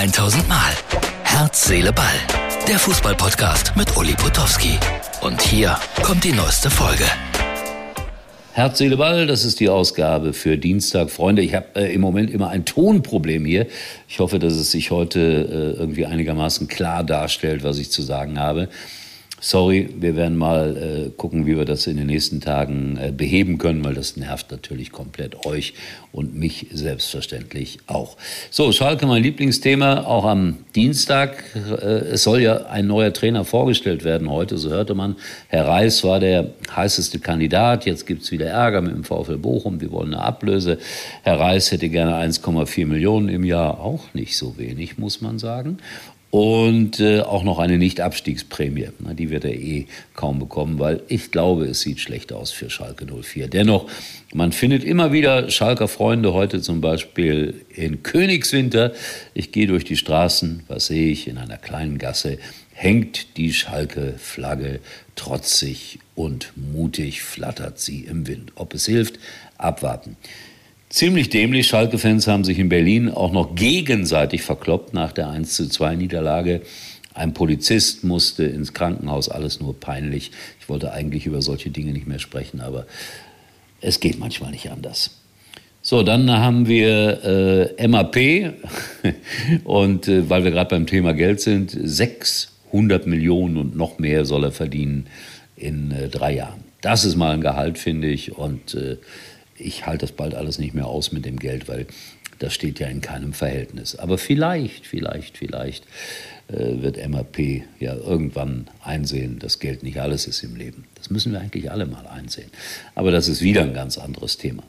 1000 Mal. Herz, Seele, Ball. Der Fußballpodcast mit Uli Potowski. Und hier kommt die neueste Folge. Herz, Seele, Ball, das ist die Ausgabe für Dienstag. Freunde, ich habe äh, im Moment immer ein Tonproblem hier. Ich hoffe, dass es sich heute äh, irgendwie einigermaßen klar darstellt, was ich zu sagen habe. Sorry, wir werden mal äh, gucken, wie wir das in den nächsten Tagen äh, beheben können, weil das nervt natürlich komplett euch und mich selbstverständlich auch. So, Schalke, mein Lieblingsthema, auch am Dienstag. Äh, es soll ja ein neuer Trainer vorgestellt werden heute, so hörte man. Herr Reis war der heißeste Kandidat. Jetzt gibt es wieder Ärger mit dem VfL Bochum. Wir wollen eine Ablöse. Herr Reis hätte gerne 1,4 Millionen im Jahr. Auch nicht so wenig, muss man sagen und äh, auch noch eine Nicht-Abstiegsprämie. Na, die wird er eh kaum bekommen, weil ich glaube, es sieht schlecht aus für Schalke 04. Dennoch, man findet immer wieder Schalker Freunde, heute zum Beispiel in Königswinter. Ich gehe durch die Straßen, was sehe ich? In einer kleinen Gasse hängt die Schalke-Flagge trotzig und mutig flattert sie im Wind. Ob es hilft, abwarten. Ziemlich dämlich. Schalke-Fans haben sich in Berlin auch noch gegenseitig verkloppt nach der 1 zu 2 Niederlage. Ein Polizist musste ins Krankenhaus, alles nur peinlich. Ich wollte eigentlich über solche Dinge nicht mehr sprechen, aber es geht manchmal nicht anders. So, dann haben wir äh, MAP und äh, weil wir gerade beim Thema Geld sind, 600 Millionen und noch mehr soll er verdienen in äh, drei Jahren. Das ist mal ein Gehalt, finde ich, und äh, ich halte das bald alles nicht mehr aus mit dem Geld, weil das steht ja in keinem Verhältnis. Aber vielleicht, vielleicht, vielleicht äh, wird MAP ja irgendwann einsehen, dass Geld nicht alles ist im Leben. Das müssen wir eigentlich alle mal einsehen. Aber das ist wieder ein ganz anderes Thema.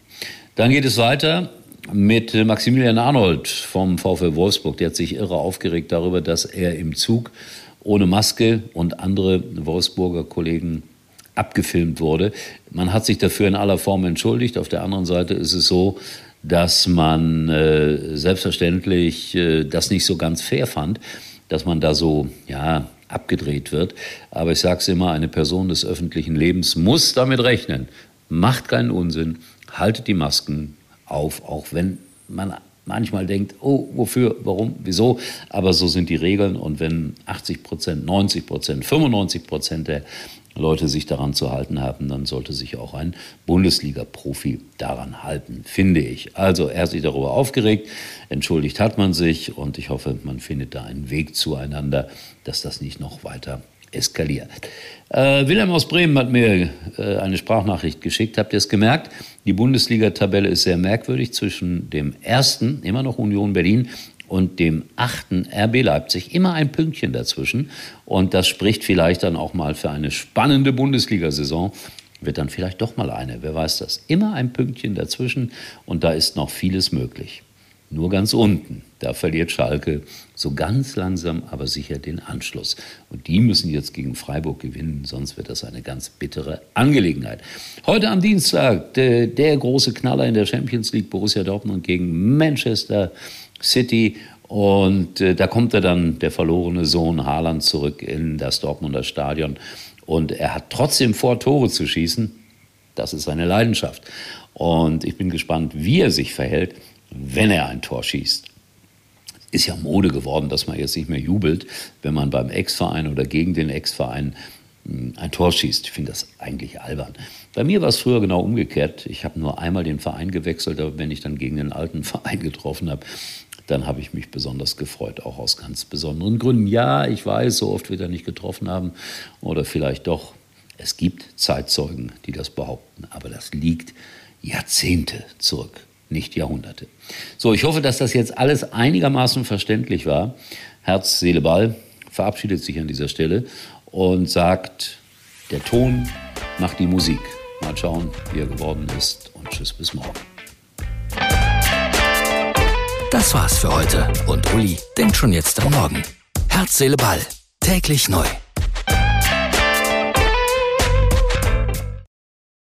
Dann geht es weiter mit Maximilian Arnold vom VfL Wolfsburg. Der hat sich irre aufgeregt darüber, dass er im Zug ohne Maske und andere Wolfsburger Kollegen abgefilmt wurde. Man hat sich dafür in aller Form entschuldigt. Auf der anderen Seite ist es so, dass man äh, selbstverständlich äh, das nicht so ganz fair fand, dass man da so, ja, abgedreht wird. Aber ich sage es immer, eine Person des öffentlichen Lebens muss damit rechnen. Macht keinen Unsinn, haltet die Masken auf, auch wenn man manchmal denkt, oh, wofür, warum, wieso. Aber so sind die Regeln. Und wenn 80 Prozent, 90 Prozent, 95 Prozent der Leute sich daran zu halten haben, dann sollte sich auch ein Bundesliga-Profi daran halten, finde ich. Also er hat sich darüber aufgeregt, entschuldigt hat man sich und ich hoffe, man findet da einen Weg zueinander, dass das nicht noch weiter eskaliert. Äh, Wilhelm aus Bremen hat mir äh, eine Sprachnachricht geschickt. Habt ihr es gemerkt? Die Bundesliga-Tabelle ist sehr merkwürdig zwischen dem ersten, immer noch Union Berlin, und dem achten RB Leipzig. Immer ein Pünktchen dazwischen. Und das spricht vielleicht dann auch mal für eine spannende Bundesliga-Saison. Wird dann vielleicht doch mal eine, wer weiß das. Immer ein Pünktchen dazwischen und da ist noch vieles möglich. Nur ganz unten, da verliert Schalke so ganz langsam, aber sicher den Anschluss. Und die müssen jetzt gegen Freiburg gewinnen, sonst wird das eine ganz bittere Angelegenheit. Heute am Dienstag der, große Knaller in der Champions League, Borussia Dortmund gegen Manchester City. Und äh, da kommt er dann, der verlorene Sohn Haaland, zurück in das Dortmunder Stadion. Und er hat trotzdem vor, Tore zu schießen. Das ist seine Leidenschaft. Und ich bin gespannt, wie er sich verhält, wenn er ein Tor schießt. Ist ja Mode geworden, dass man jetzt nicht mehr jubelt, wenn man beim Ex-Verein oder gegen den Ex-Verein hm, ein Tor schießt. Ich finde das eigentlich albern. Bei mir war es früher genau umgekehrt. Ich habe nur einmal den Verein gewechselt, aber wenn ich dann gegen den alten Verein getroffen habe, dann habe ich mich besonders gefreut, auch aus ganz besonderen Gründen. Ja, ich weiß, so oft wird er nicht getroffen haben oder vielleicht doch. Es gibt Zeitzeugen, die das behaupten, aber das liegt Jahrzehnte zurück, nicht Jahrhunderte. So, ich hoffe, dass das jetzt alles einigermaßen verständlich war. Herz, Seele, Ball verabschiedet sich an dieser Stelle und sagt, der Ton macht die Musik. Mal schauen, wie er geworden ist und tschüss bis morgen. Das war's für heute und Uli denkt schon jetzt am Morgen. Herz, Seele, Ball. Täglich neu.